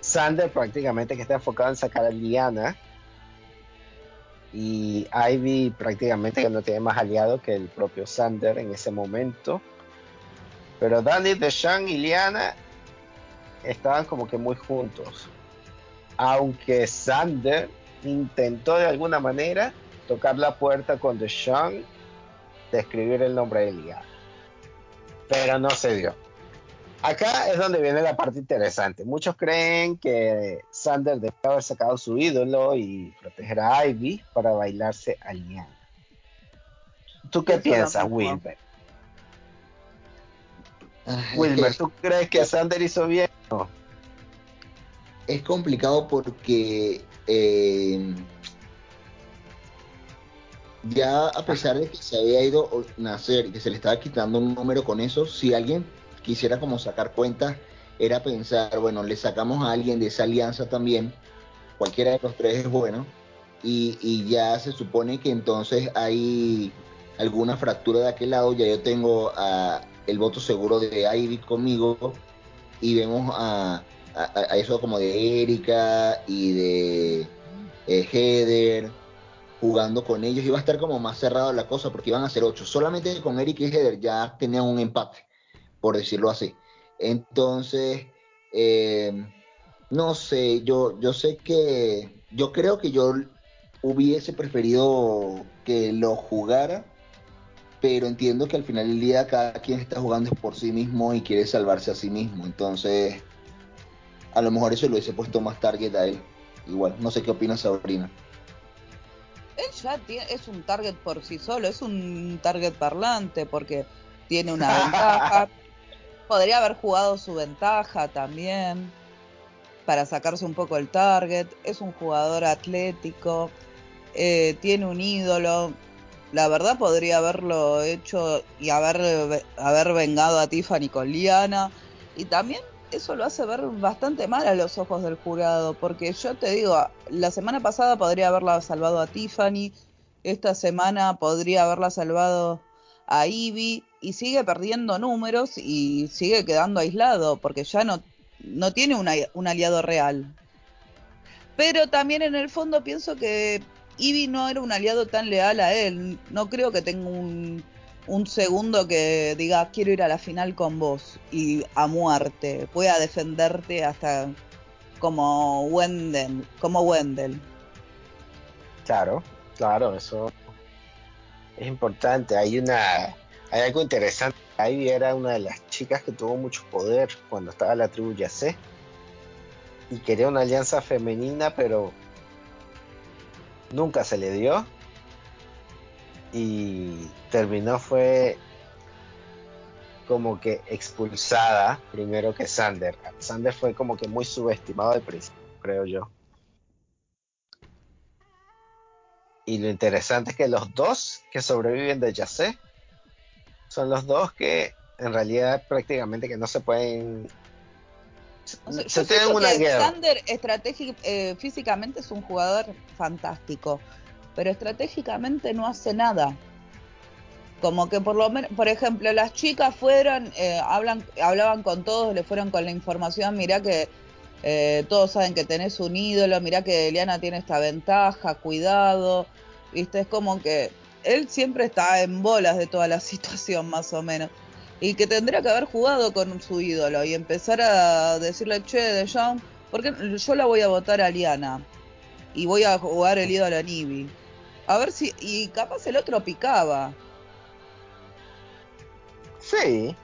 Sander prácticamente que está enfocado en sacar a Liana y Ivy prácticamente no tiene más aliado que el propio Sander en ese momento. Pero Danny, Deshaun y Liana estaban como que muy juntos. Aunque Sander intentó de alguna manera tocar la puerta con Deshaun de escribir el nombre de Liana. Pero no se dio. Acá es donde viene la parte interesante. Muchos creen que Sander debe haber sacado su ídolo y proteger a Ivy para bailarse a Liana. ¿Tú qué piensas, Wilmer? Ah, Wilmer, ¿tú crees que Sander hizo bien? No. Es complicado porque eh, ya a pesar de que se había ido a nacer y que se le estaba quitando un número con eso, si alguien quisiera como sacar cuentas, era pensar, bueno, le sacamos a alguien de esa alianza también, cualquiera de los tres es bueno, y, ya se supone que entonces hay alguna fractura de aquel lado, ya yo tengo a, el voto seguro de Ivy conmigo, y vemos a, eso como de Erika y de eh, Heather jugando con ellos, iba a estar como más cerrado la cosa porque iban a ser ocho, solamente con Erika y Heather ya tenían un empate por decirlo así. Entonces, eh, no sé, yo, yo sé que, yo creo que yo hubiese preferido que lo jugara, pero entiendo que al final del día cada quien está jugando por sí mismo y quiere salvarse a sí mismo. Entonces, a lo mejor eso lo hubiese puesto más target a él. Igual, no sé qué opina Sabrina. Él ya es un target por sí solo, es un target parlante porque tiene una ventaja, Podría haber jugado su ventaja también para sacarse un poco el target. Es un jugador atlético, eh, tiene un ídolo. La verdad podría haberlo hecho y haber, haber vengado a Tiffany con Liana. Y también eso lo hace ver bastante mal a los ojos del jurado, porque yo te digo, la semana pasada podría haberla salvado a Tiffany, esta semana podría haberla salvado a Ivy y sigue perdiendo números y sigue quedando aislado porque ya no, no tiene un aliado real. Pero también en el fondo pienso que Ivy no era un aliado tan leal a él. No creo que tenga un, un segundo que diga quiero ir a la final con vos y a muerte. Pueda defenderte hasta como Wendell, como Wendell. Claro, claro, eso es importante. Hay una hay algo interesante. Ivy era una de las chicas que tuvo mucho poder cuando estaba la tribu Yase. Y quería una alianza femenina, pero nunca se le dio. Y terminó fue como que expulsada primero que Sander. Sander fue como que muy subestimado al principio, creo yo. Y lo interesante es que los dos que sobreviven de Yase son los dos que en realidad prácticamente que no se pueden se tienen una guerra. Sander eh, físicamente es un jugador fantástico, pero estratégicamente no hace nada. Como que por lo menos, por ejemplo, las chicas fueron, eh, hablan, hablaban con todos, le fueron con la información, mirá que eh, todos saben que tenés un ídolo, mirá que Eliana tiene esta ventaja, cuidado, viste, es como que él siempre está en bolas de toda la situación más o menos. Y que tendría que haber jugado con su ídolo y empezar a decirle, che, de Jong, porque yo la voy a votar a Liana y voy a jugar el ídolo a Nibi. A ver si, y capaz el otro picaba. Sí,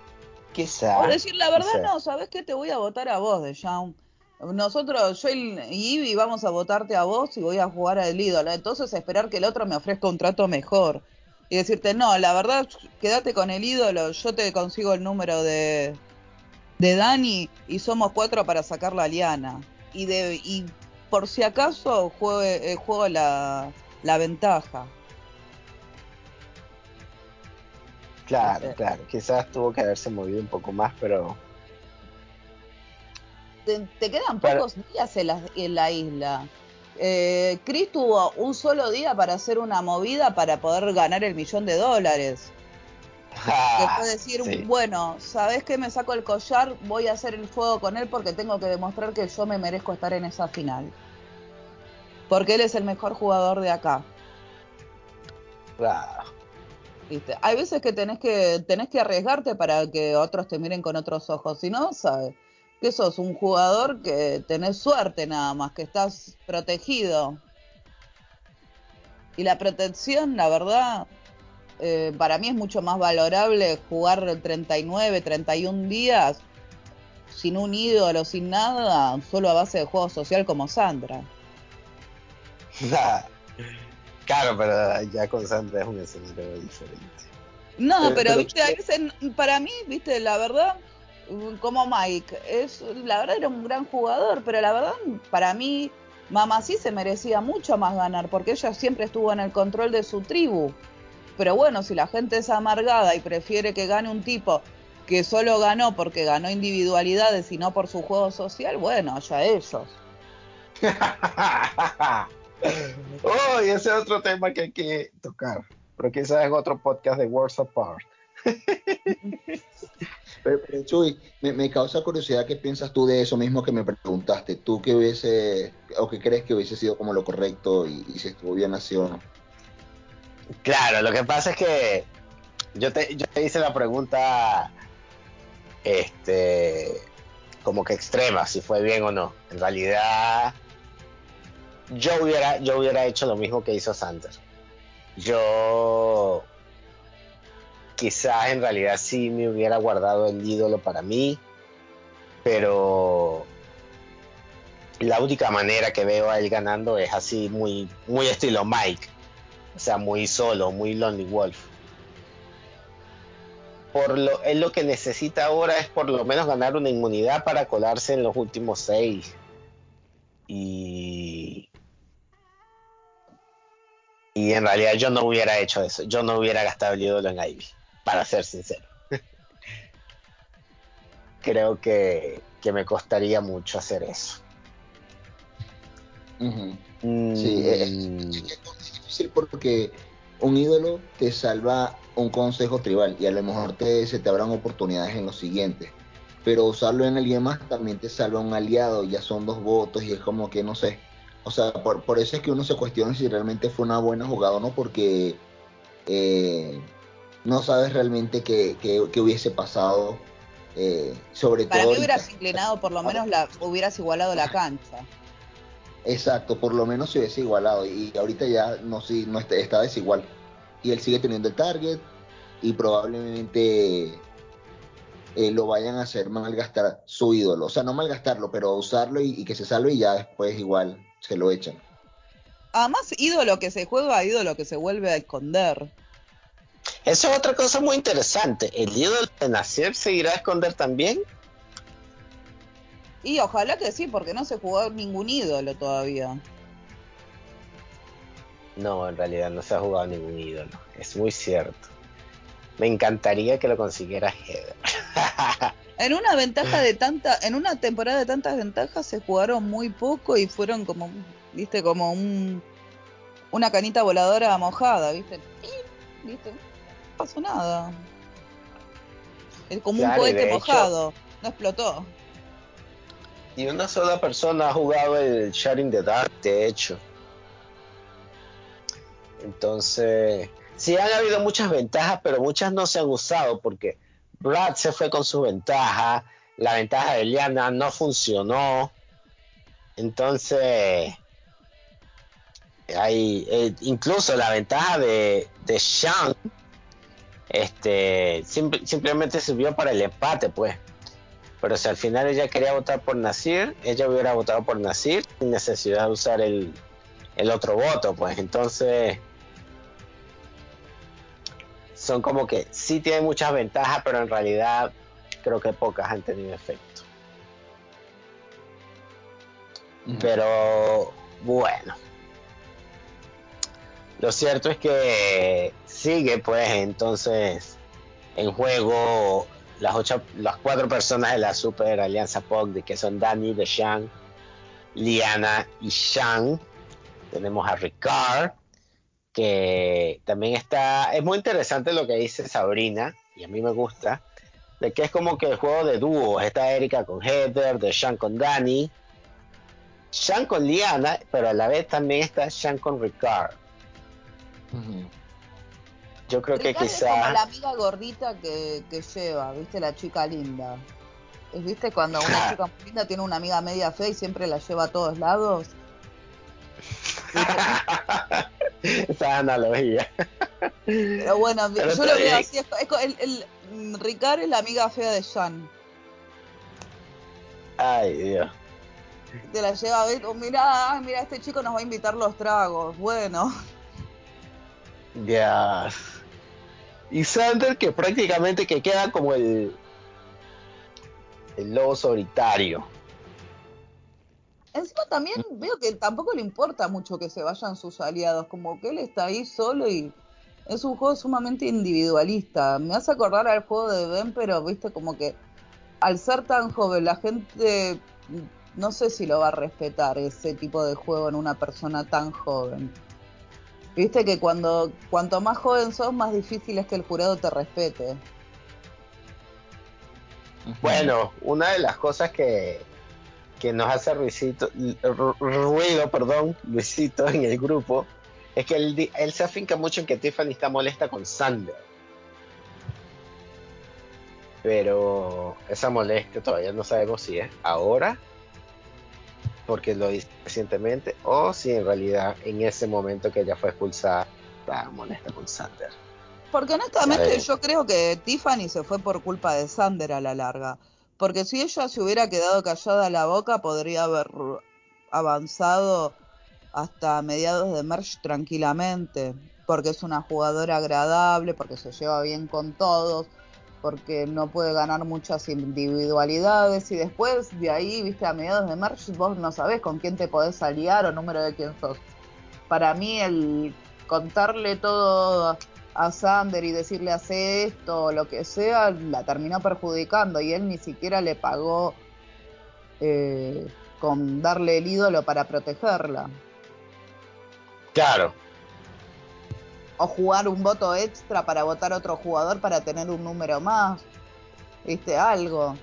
quizá. O decir la verdad, no, ¿sabes qué? Te voy a votar a vos, de Jaume. Nosotros, yo y Ivy vamos a votarte a vos y voy a jugar al ídolo. Entonces esperar que el otro me ofrezca un trato mejor. Y decirte, no, la verdad, quédate con el ídolo, yo te consigo el número de, de Dani y somos cuatro para sacar la liana. Y, de, y por si acaso juego, eh, juego la, la ventaja. Claro, claro. Quizás tuvo que haberse movido un poco más, pero. Te, quedan pocos días en la, isla. Eh, Chris tuvo un solo día para hacer una movida para poder ganar el millón de dólares. Ah, que decir, bueno, ¿sabes qué? Me saco el collar, voy a hacer el fuego con él porque tengo que demostrar que yo me merezco estar en esa final. Porque él es el mejor jugador de acá. Claro. Hay veces que tenés que tenés que arriesgarte para que otros te miren con otros ojos. Si no, sabes que sos un jugador que tenés suerte nada más, que estás protegido. Y la protección, la verdad, eh, para mí es mucho más valorable jugar 39, 31 días sin un ídolo, sin nada, solo a base de juego social como Sandra. Claro, pero ya con Sandra es un escenario diferente. No, pero, viste, a veces, para mí, viste, la verdad, como Mike, es, la verdad era un gran jugador, pero la verdad, para mí, Mamá sí se merecía mucho más ganar, porque ella siempre estuvo en el control de su tribu. Pero bueno, si la gente es amargada y prefiere que gane un tipo que solo ganó porque ganó individualidades y no por su juego social, bueno, ya ellos. oh, y ese es otro tema que hay que tocar, pero quizás en otro podcast de Worlds Apart. pero, Chuy, me, causa curiosidad qué piensas tú de eso mismo que me preguntaste. ¿Tú qué hubiese, o qué crees que hubiese sido como lo correcto y, si estuvo bien nació? Claro, lo que pasa es que yo te, yo te hice la pregunta, este, como que extrema, si fue bien o no. En realidad, yo hubiera, yo hubiera hecho lo mismo que hizo Sanders. Yo quizás en realidad sí me hubiera guardado el ídolo para mí, pero la única manera que veo a él ganando es así muy, muy estilo Mike, o sea, muy solo, muy Lonely Wolf. Por lo, él lo que necesita ahora es por lo menos ganar una inmunidad para colarse en los últimos seis. Y y en realidad yo no hubiera hecho eso. Yo no hubiera gastado el ídolo en Ivy, para ser sincero. Creo que, me costaría mucho hacer eso. Mm. Sí, es, difícil porque un ídolo te salva un consejo tribal y a lo mejor te, se te abran oportunidades en los siguientes. Pero usarlo en alguien más también te salva un aliado, ya son dos votos y es como que no sé o sea, por, por, eso es que uno se cuestiona si realmente fue una buena jugada o no, porque eh, no sabes realmente qué, hubiese pasado. Eh, sobre Para todo. mí hubieras inclinado, por lo menos la, hubieras igualado la cancha. Exacto, por lo menos se hubiese igualado. Y ahorita ya no, sí, no está, está desigual. Y él sigue teniendo el target. y probablemente eh, lo vayan a hacer malgastar su ídolo. O sea, no malgastarlo, pero usarlo y, que se salve y ya después igual se lo echan. Además, ídolo que se juega, ídolo que se vuelve a esconder. Eso es otra cosa muy interesante. ¿El ídolo de Nasir seguirá a esconder también? Y ojalá que sí, porque no se jugó ningún ídolo todavía. No, en realidad no se ha jugado ningún ídolo. Es muy cierto. Me encantaría que lo consiguiera Heather. en una ventaja de tanta, en una temporada de tantas ventajas se jugaron muy poco y fueron como, viste, como un una canita voladora mojada, viste, viste, pasó nada. Es como un cohete mojado, no explotó. Y una sola persona ha jugado el Sharing the Dark, de hecho. Entonces, sí han habido muchas ventajas, pero muchas no se han usado porque Brad se fue con su ventaja, la ventaja de Liana no funcionó. Entonces, hay eh, incluso la ventaja de, de Shang este, simplemente sirvió para el empate, pues. Pero si al final ella quería votar por Nasir, ella hubiera votado por Nasir sin necesidad de usar el, el otro voto, pues. Entonces, son como que sí tienen muchas ventajas, pero en realidad creo que pocas han tenido efecto. Pero bueno. Lo cierto es que sigue pues entonces en juego las ocho, las cuatro personas de la Super Alianza POC, que son Danny, Shang, Liana y Shang. Tenemos a Ricard, que también está, es muy interesante lo que dice Sabrina, y a mí me gusta, de que es como que el juego de dúos, está Erika con Heather, de Sean con Danny, Sean con Liana, pero a la vez también está Sean con Ricard. Yo creo que quizá... Es como la amiga gordita que, que lleva, ¿viste? La chica linda. ¿Viste cuando una chica linda tiene una amiga media fea y siempre la lleva a todos lados? Esa analogía. Pero bueno, yo lo veo así. Es, el, el, Ricard es la amiga fea de Jan. Ay, Dios. Te la lleva a ver, oh, mira, mira, este chico nos va a invitar los tragos. Bueno. Ya. Y Sander que prácticamente que queda como el el lobo solitario. Encima también veo que tampoco le importa mucho que se vayan sus aliados, como que él está ahí solo y es un juego sumamente individualista. Me hace acordar al juego de Ben, pero viste como que al ser tan joven la gente no sé si lo va a respetar ese tipo de juego en una persona tan joven. Viste que cuando cuanto más joven sos, más difícil es que el jurado te respete. Bueno, una de las cosas que, que nos hace ruido, perdón, Luisito en el grupo, es que él, él se afinca mucho en que Tiffany está molesta con Sander. Pero esa molestia todavía no sabemos si es ahora, porque lo dice recientemente, o si en realidad en ese momento que ella fue expulsada estaba molesta con Sander. Porque honestamente yo creo que Tiffany se fue por culpa de Sander a la larga. Porque si ella se hubiera quedado callada la boca, podría haber avanzado hasta mediados de Merch tranquilamente. Porque es una jugadora agradable, porque se lleva bien con todos, porque no puede ganar muchas individualidades. Y después de ahí, viste, a mediados de Merch, vos no sabés con quién te podés aliar o número de quién sos. Para mí, el contarle todo a Sander y decirle hace esto o lo que sea, la terminó perjudicando y él ni siquiera le pagó eh, con darle el ídolo para protegerla. Claro. O jugar un voto extra para votar a otro jugador para tener un número más. ¿Viste? Algo.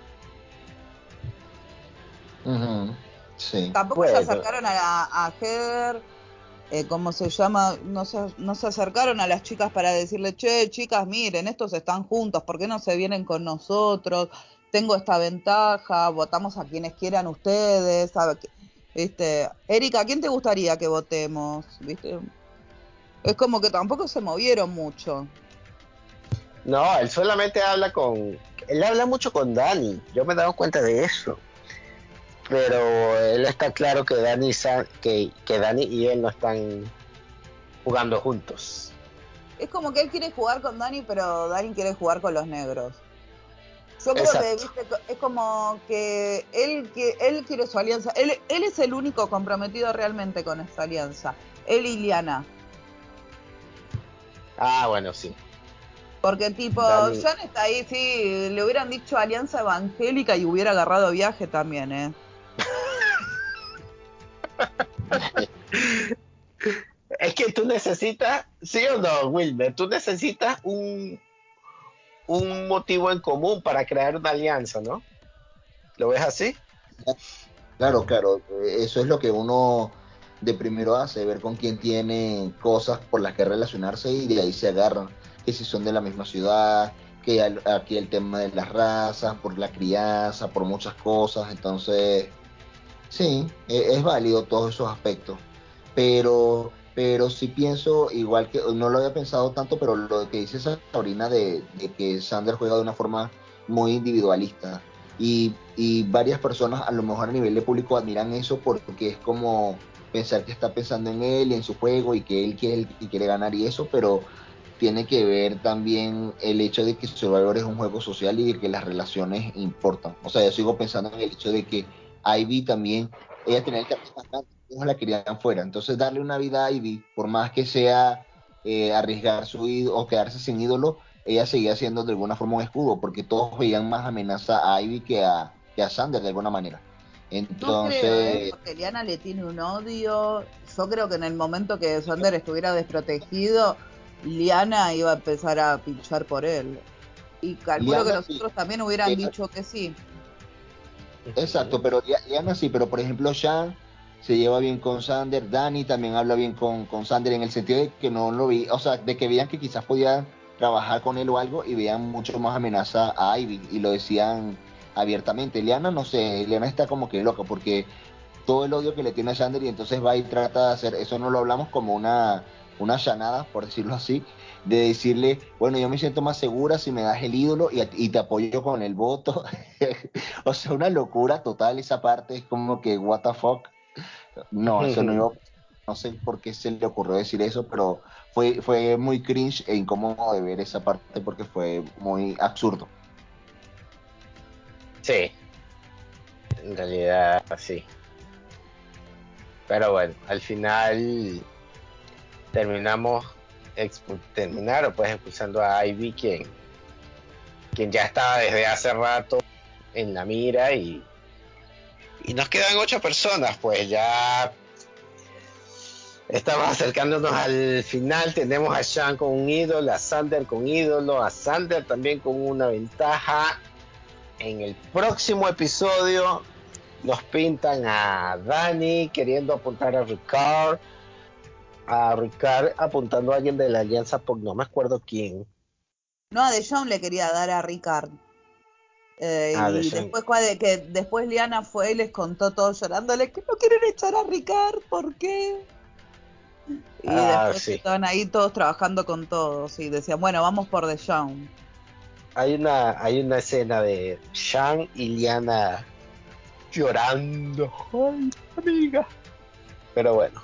Sí. Tampoco se acercaron a, a Heather eh, ¿cómo se llama? No se, no se acercaron a las chicas para decirle, che, chicas, miren, estos están juntos, ¿por qué no se vienen con nosotros? Tengo esta ventaja, votamos a quienes quieran ustedes, ¿Viste? Erika, ¿a quién te gustaría que votemos? ¿Viste? Es como que tampoco se movieron mucho. No, él solamente habla con. Él habla mucho con Dani. Yo me he dado cuenta de eso. Pero él está claro que Dani, que, que Dani y él no están jugando juntos. Es como que él quiere jugar con Dani, pero Dani quiere jugar con los negros. Yo creo que es como que él, que él quiere su alianza. Él, él es el único comprometido realmente con esta alianza. Él y Liana. Ah, bueno, sí. Porque tipo, John está ahí, sí, le hubieran dicho alianza evangélica y hubiera agarrado viaje también, ¿eh? es que tú necesitas, sí o no, Wilmer, tú necesitas un, un motivo en común para crear una alianza, ¿no? ¿Lo ves así? Claro, claro, eso es lo que uno de primero hace, ver con quién tiene cosas por las que relacionarse y de ahí se agarran, que si son de la misma ciudad, que aquí el tema de las razas, por la crianza, por muchas cosas, entonces sí, e, es, válido todos esos aspectos, pero pero sí pienso, igual que no lo había pensado tanto, pero lo que dice Sabrina de, de que Sander juega de una forma muy individualista. Y, y, varias personas, a lo mejor a nivel de público, admiran eso porque es como pensar que está pensando en él y en su juego y que él quiere, y quiere ganar y eso, pero tiene que ver también el hecho de que Survivor es un juego social y de que las relaciones importan. O sea, yo sigo pensando en el hecho de que Ivy también, ella tenía el más grande, la querían fuera. Entonces, darle una vida a Ivy, por más que sea eh, arriesgar su ídolo o quedarse sin ídolo, ella seguía siendo de alguna forma un escudo, porque todos veían más amenaza a Ivy que a, que a Sander de alguna manera. Entonces. Creo, ¿eh? porque Liana le tiene un odio. Yo creo que en el momento que Sander estuviera desprotegido, Liana iba a empezar a pinchar por él. Y calculo que los otros también hubieran dicho que sí. Exacto, pero Liana sí, pero por ejemplo, Sean se lleva bien con Sander, Dani también habla bien con, con Sander en el sentido de que no lo vi, o sea, de que veían que quizás podían trabajar con él o algo y veían mucho más amenaza a Ivy y lo decían abiertamente. Liana, no sé, Liana está como que loca porque todo el odio que le tiene a Sander y entonces va y trata de hacer, eso no lo hablamos como una, una llanada, por decirlo así, de decirle, bueno, yo me siento más segura si me das el ídolo y, y te apoyo con el voto. o sea, una locura total esa parte, es como que, what the fuck. No, eso no yo, no sé por qué se le ocurrió decir eso, pero fue, fue muy cringe e incómodo de ver esa parte porque fue muy absurdo. Sí, en realidad sí. Pero bueno, al final terminamos terminaron pues expulsando a Ivy quien quien ya estaba desde hace rato en la mira y y nos quedan ocho personas pues ya estamos acercándonos al final. Tenemos a Sean con un ídolo a Sander con ídolo a Sander también con una ventaja en el próximo episodio nos pintan a Dani queriendo apuntar a Ricard, a Ricard apuntando a alguien de la alianza, por no me acuerdo quién. No, a John le quería dar a Ricard. Eh, ah, y después que después Liana fue y les contó todo llorándole que no quieren echar a Ricard, ¿por qué? Y ah, después estaban ahí todos trabajando con todos y decían, bueno, vamos por The John hay una, hay una escena de Shang y Liana llorando. Ay, amiga. Pero bueno,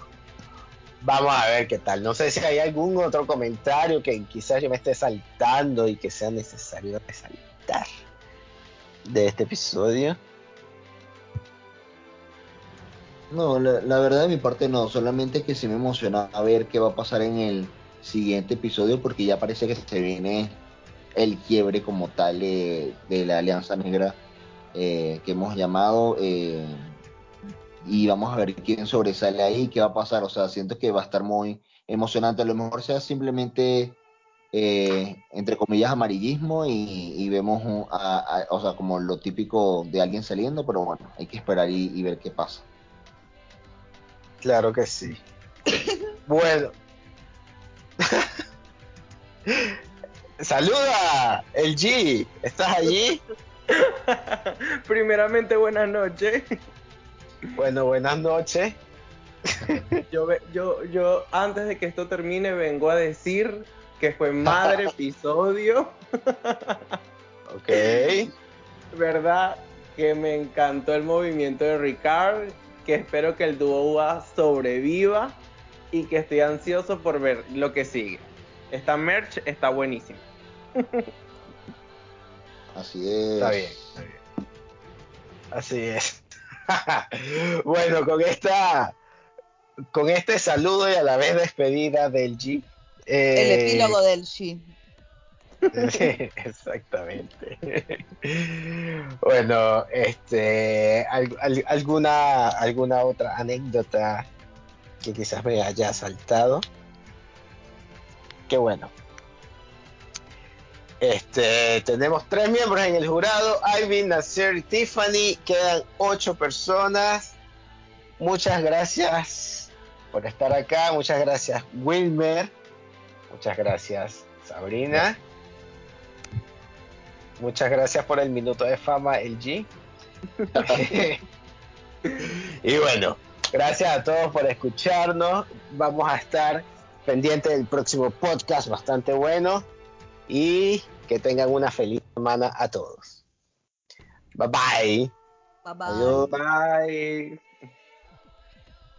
vamos a ver qué tal. No sé si hay algún otro comentario que quizás yo me esté saltando y que sea necesario resaltar de este episodio. No, la, la, verdad de mi parte no, solamente que sí me emociona a ver qué va a pasar en el siguiente episodio porque ya parece que se viene el quiebre como tal de, la Alianza Negra eh, que hemos llamado eh, y vamos a ver quién sobresale ahí, qué va a pasar, o sea, siento que va a estar muy emocionante, a lo mejor sea simplemente eh, entre comillas amarillismo y, vemos o sea, como lo típico de alguien saliendo, pero bueno, hay que esperar y, y ver qué pasa. Claro que sí. bueno. Saluda, el G, ¿estás allí? Primeramente, buenas noches. Bueno, buenas noches. yo, yo, yo, antes de que esto termine, vengo a decir que fue madre episodio. ok. ¿Verdad? Que me encantó el movimiento de Ricard, que espero que el dúo UA sobreviva y que estoy ansioso por ver lo que sigue. Esta merch está buenísima. Así es. Está bien, está bien. Así es. bueno, con esta con este saludo y a la vez despedida del G. Eh, el epílogo del G. exactamente. bueno, este, alguna, alguna otra anécdota que quizás me haya saltado. Qué bueno. Este, tenemos tres miembros en el jurado, Ivy, Nasser y Tiffany. Quedan ocho personas. Muchas gracias por estar acá. Muchas gracias, Wilmer. Muchas gracias, Sabrina. Muchas gracias por el minuto de fama, el G. y bueno, gracias a todos por escucharnos. Vamos a estar pendientes del próximo podcast, bastante bueno. Y que tengan una feliz semana a todos. Bye bye. Bye bye. Bye.